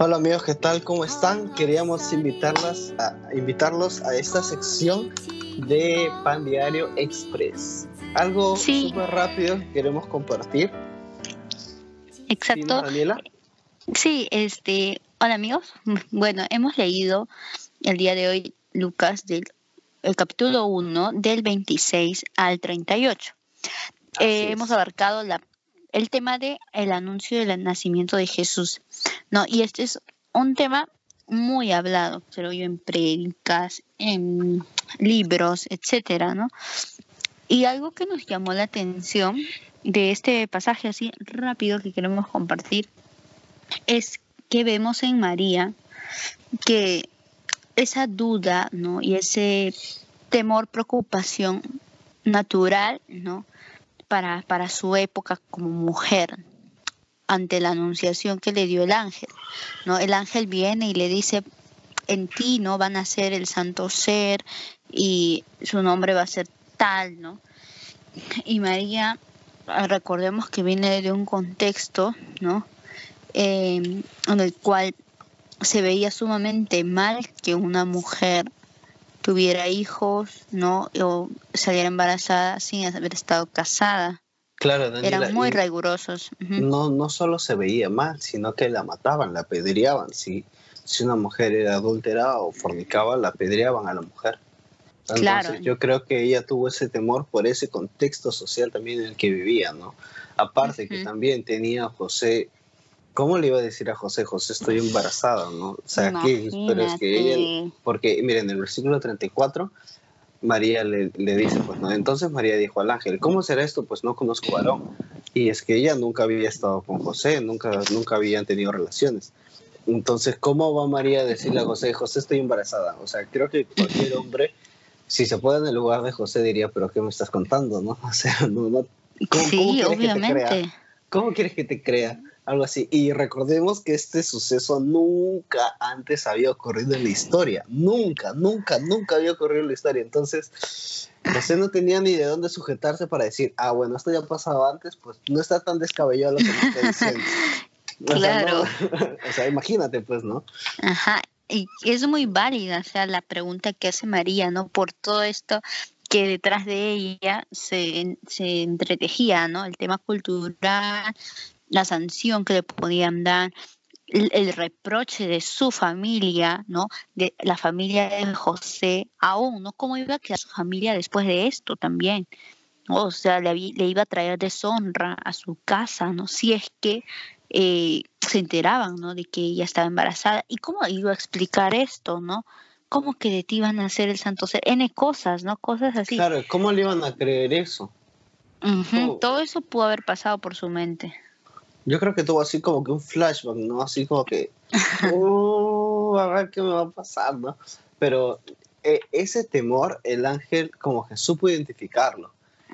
Hola amigos, ¿qué tal? ¿Cómo están? Queríamos invitarlas a, invitarlos a esta sección de Pan Diario Express. Algo súper rápido que queremos compartir. Exacto. Daniela? Sí, este, hola amigos. Bueno, hemos leído el día de hoy Lucas del el capítulo 1 del 26 al 38. Eh, hemos abarcado la el tema de el anuncio del nacimiento de Jesús. No, y este es un tema muy hablado, se lo en predicas, en libros, etcétera, ¿no? Y algo que nos llamó la atención de este pasaje así rápido que queremos compartir es que vemos en María que esa duda, ¿no? Y ese temor, preocupación natural, ¿no? Para, para su época como mujer ante la anunciación que le dio el ángel. ¿no? El ángel viene y le dice, en ti no van a ser el santo ser y su nombre va a ser tal, ¿no? Y María, recordemos que viene de un contexto, ¿no? Em, en el cual se veía sumamente mal que una mujer tuviera hijos, ¿no? O saliera embarazada sin haber estado casada. Claro, Eran muy rigurosos. No, no solo se veía mal, sino que la mataban, la apedreaban. Si, si una mujer era adúltera o fornicaba, la apedreaban a la mujer. Entonces, claro. yo creo que ella tuvo ese temor por ese contexto social también en el que vivía, ¿no? Aparte que también tenía José ¿Cómo le iba a decir a José, José, estoy embarazada, ¿no? O sea, ¿qué? Pero es que ella, porque miren, en el versículo 34, María le, le, dice, pues no, entonces María dijo al ángel, ¿cómo será esto? Pues no conozco varón. Y es que ella nunca había estado con José, nunca, nunca habían tenido relaciones. Entonces, ¿cómo va María a decirle a José, José, estoy embarazada? O sea, creo que cualquier hombre, si se puede en el lugar de José, diría, pero ¿qué me estás contando, no? O sea, no, no ¿cómo, sí, obviamente. ¿Cómo quieres que te crea? Algo así. Y recordemos que este suceso nunca antes había ocurrido en la historia. Nunca, nunca, nunca había ocurrido en la historia. Entonces, José no tenía ni de dónde sujetarse para decir, ah, bueno, esto ya ha pasado antes, pues no está tan descabellado lo que me está diciendo. claro. o sea, imagínate, pues, ¿no? Ajá. Y es muy válida, o sea, la pregunta que hace María, ¿no? Por todo esto que detrás de ella se, se entretejía, ¿no? El tema cultural, la sanción que le podían dar, el, reproche de su familia, ¿no? De la familia de José, aún, ¿no? ¿Cómo iba a quedar su familia después de esto también? O sea, le, le iba a traer deshonra a su casa, ¿no? Si es que eh, se enteraban, ¿no? De que ella estaba embarazada. ¿Y cómo iba a explicar esto, ¿no? ¿Cómo que de ti iban a hacer el santo ser? N cosas, ¿no? Cosas así. Claro, ¿cómo le iban a creer eso? Todo eso pudo haber pasado por su mente. Yo creo que tuvo así como que un flashback, ¿no? Así como que, uh, a ver qué me va a pasar, ¿no? Pero eh, ese temor, el ángel como que supo identificarlo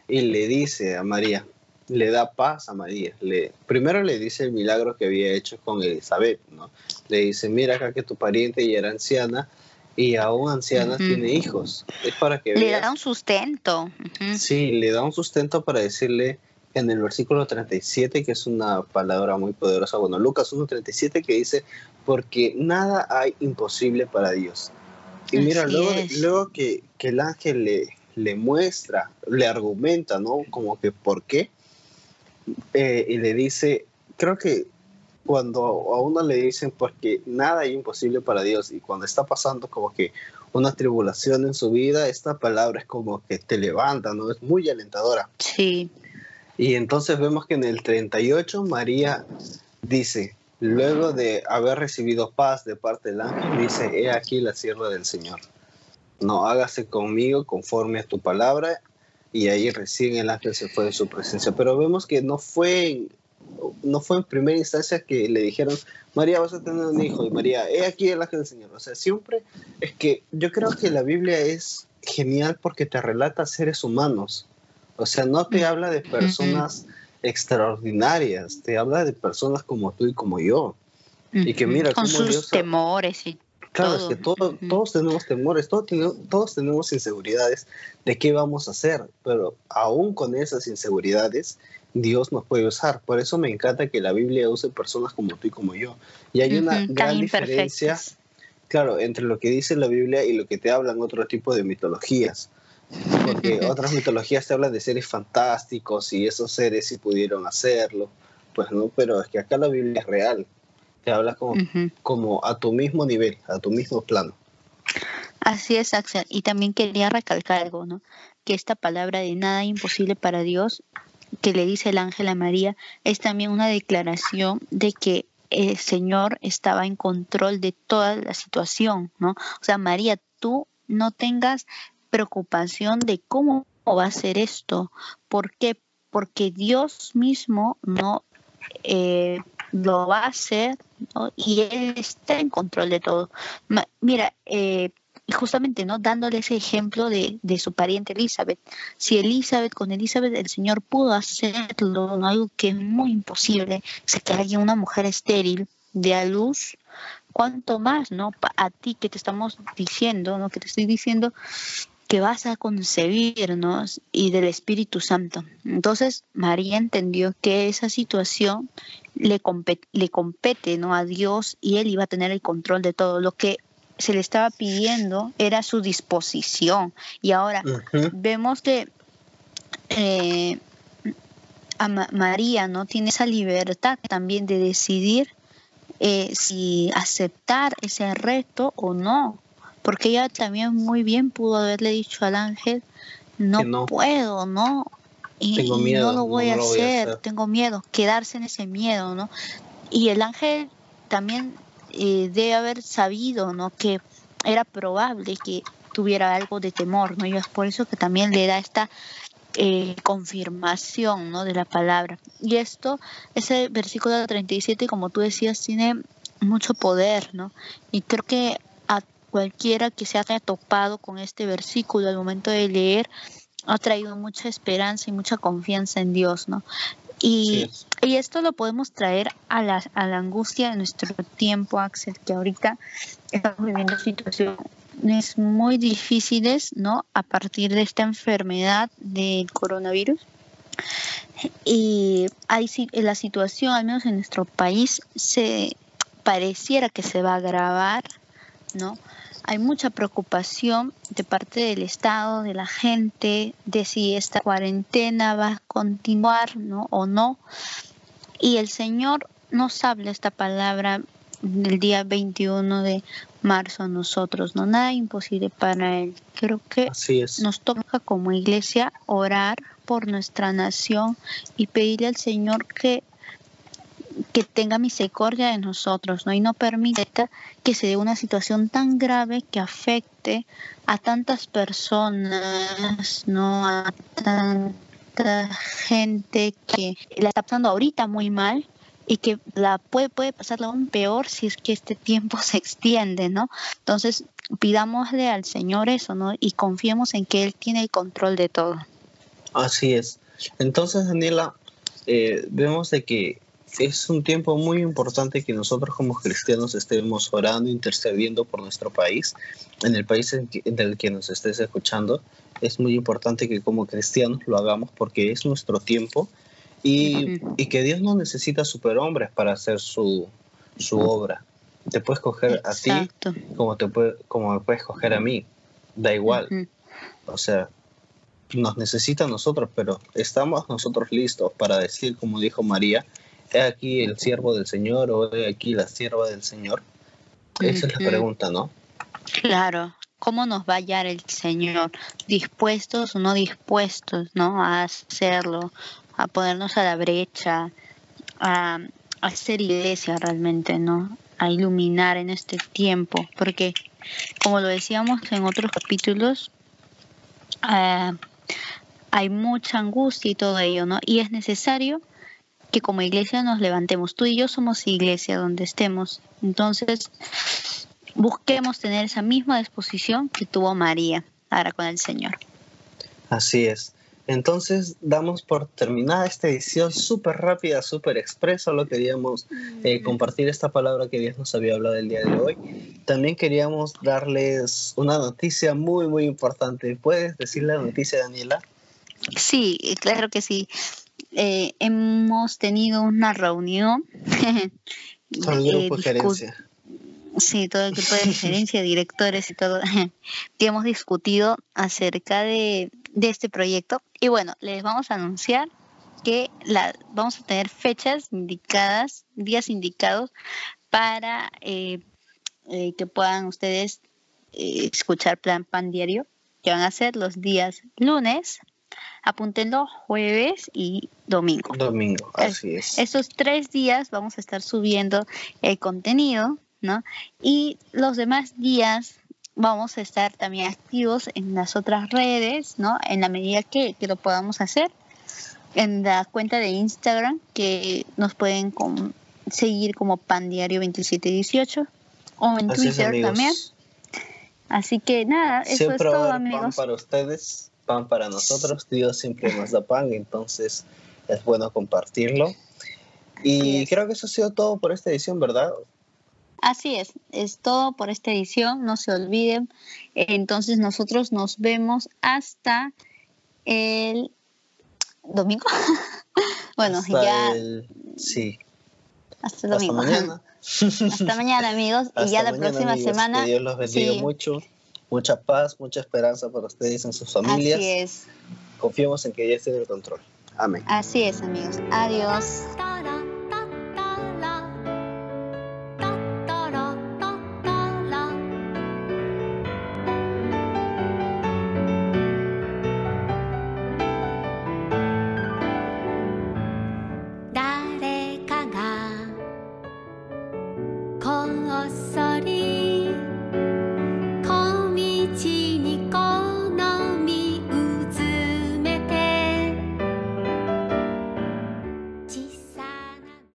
y le dice a María, le da paz a María. Le, primero le dice el milagro que había hecho con Elizabeth, ¿no? Le dice, mira acá que tu pariente ya era anciana y aún anciana tiene hijos. Es para que Le da un sustento. Sí, le da un sustento para decirle en el versículo 37, que es una palabra muy poderosa, bueno, Lucas 1.37 que dice, porque nada hay imposible para Dios. Y mira, luego, luego que, que, el ángel le, le muestra, le argumenta, ¿no? Como que por qué, eh, y le dice, creo que cuando a uno le dicen porque nada hay imposible para Dios y cuando está pasando como que una tribulación en su vida, esta palabra es como que te levanta, ¿no? Es muy alentadora. Sí. Y entonces vemos que en el 38 María dice, luego de haber recibido paz de parte del ángel, dice, he aquí la sierva del Señor. No, hágase conmigo conforme a tu palabra. Y ahí recién el ángel se fue de su presencia. Pero vemos que no fue, no fue en primera instancia que le dijeron, María, vas a tener un hijo. Y María, he aquí el ángel del Señor. O sea, siempre es que yo creo que la Biblia es genial porque te relata seres humanos o sea, no te habla de personas extraordinarias, te habla de personas como tú y como yo. Y que mira, con sus temores y Claro, es que todos tenemos temores, todos, todos tenemos inseguridades de qué vamos a hacer, pero aún con esas inseguridades, Dios nos puede usar. Por eso me encanta que la Biblia use personas como tú y como yo. Y hay una gran diferencia, claro, entre lo que dice la Biblia y lo que te hablan otro tipo de mitologías. Porque otras mitologías te hablan de seres fantásticos y esos seres sí pudieron hacerlo. Pues no, pero es que acá la Biblia es real. Te habla como, como a tu mismo nivel, a tu mismo plano. Así es, Axel. Y también quería recalcar algo, ¿no? Que esta palabra de nada imposible para Dios que le dice el ángel a María es también una declaración de que el Señor estaba en control de toda la situación, ¿no? O sea, María, tú no tengas preocupación de cómo va a ser esto. ¿Por qué? Porque Dios mismo no eh, lo va a hacer y Él está en control de todo. mira, eh, justamente no dándole ese ejemplo de, su pariente Elizabeth. Si Elizabeth, con Elizabeth el Señor pudo hacerlo, algo que es muy imposible, es que haya una mujer estéril de a luz, cuánto más, ¿no? A ti que te estamos diciendo, ¿no? Que te estoy diciendo que vas a concebirnos y del Espíritu Santo. Entonces María entendió que esa situación le compete, le compete ¿no? a Dios y él iba a tener el control de todo. Lo que se le estaba pidiendo era su disposición. Y ahora vemos que eh, María no tiene esa libertad también de decidir eh, si aceptar ese reto o no. Porque ella también muy bien pudo haberle dicho al ángel, no, puedo, ¿no? Y, no lo voy, a, hacer, tengo miedo, quedarse en ese miedo, ¿no? Y el ángel también eh, debe haber sabido, ¿no? Que era probable que tuviera algo de temor, ¿no? Y es por eso que también le da esta eh, confirmación, ¿no? De la palabra. Y esto, ese versículo 37, como tú decías, tiene mucho poder, ¿no? Y creo que cualquiera que se haya topado con este versículo al momento de leer, ha traído mucha esperanza y mucha confianza en Dios, ¿no? Y, esto lo podemos traer a la, a la angustia de nuestro tiempo, Axel, que ahorita estamos viviendo situaciones muy difíciles, ¿no? A partir de esta enfermedad del coronavirus. Y hay, la situación, al menos en nuestro país, se pareciera que se va a agravar, ¿no? Hay mucha preocupación de parte del Estado, de la gente, de si esta cuarentena va a continuar ¿no? o no. Y el Señor nos habla esta palabra el día 21 de marzo a nosotros, ¿no? Nada imposible para Él. Creo que nos toca como iglesia orar por nuestra nación y pedirle al Señor que que tenga misericordia de nosotros, ¿no? Y no permita que se dé una situación tan grave que afecte a tantas personas, ¿no? A tanta gente que la está pasando ahorita muy mal y que la puede, puede pasarla aún peor si es que este tiempo se extiende, ¿no? Entonces, pidámosle al Señor eso, ¿no? Y confiemos en que Él tiene el control de todo. Así es. Entonces, Daniela, eh, vemos de que es un tiempo muy importante que nosotros como cristianos estemos orando, intercediendo por nuestro país, en el país en, el que nos estés escuchando. Es muy importante que como cristianos lo hagamos porque es nuestro tiempo y, que Dios no necesita superhombres para hacer su, obra. Te puedes coger a ti como, te puede, como me puedes coger a mí. Da igual. O sea, nos necesita a nosotros, pero estamos nosotros listos para decir, como dijo María, he aquí el siervo del Señor o he aquí la sierva del Señor? Esa es la pregunta, ¿no? Claro, ¿cómo nos va a hallar el Señor? ¿Dispuestos o no dispuestos, ¿no? A hacerlo, a ponernos a la brecha, a, a hacer iglesia realmente, ¿no? A iluminar en este tiempo, porque como lo decíamos en otros capítulos, eh, hay mucha angustia y todo ello, ¿no? Y es necesario que como iglesia nos levantemos. Tú y yo somos iglesia donde estemos. Entonces, busquemos tener esa misma disposición que tuvo María ahora con el Señor. Así es. Entonces damos por terminada esta edición súper rápida, súper expresa. Solo queríamos eh, compartir esta palabra que Dios nos había hablado el día de hoy. También queríamos darles una noticia muy, muy importante. ¿Puedes decir la noticia, Daniela? Sí, claro que sí. Eh, hemos tenido una reunión. Todo el grupo de gerencia. Sí, todo el grupo de gerencia, directores y todo, que hemos discutido acerca de, de este proyecto. Y bueno, les vamos a anunciar que la, vamos a tener fechas indicadas, días indicados para eh, eh, que puedan ustedes eh, escuchar Plan Pan Diario, que van a ser los días lunes, apúntenlo jueves y domingo. Domingo, así es. Esos tres días vamos a estar subiendo el contenido, ¿no? Y los demás días vamos a estar también activos en las otras redes, ¿no? En la medida que, que lo podamos hacer en la cuenta de Instagram que nos pueden seguir como Pandiario 2718 o en Twitter también. Así que nada, eso es todo, amigos. Pan para ustedes, pan para nosotros. Dios siempre nos da pan, entonces es bueno compartirlo. Y creo que eso ha sido todo por esta edición, ¿verdad? Así es, es todo por esta edición, no se olviden. Entonces nosotros nos vemos hasta el domingo. bueno, ya. Sí. Hasta el domingo. Hasta mañana. Hasta mañana, amigos. y ya la próxima semana. Que Dios los bendiga mucho. Mucha paz, mucha esperanza para ustedes y en sus familias. Así es. Confiemos en que ella esté en el control. Amén. Así es, amigos. Adiós.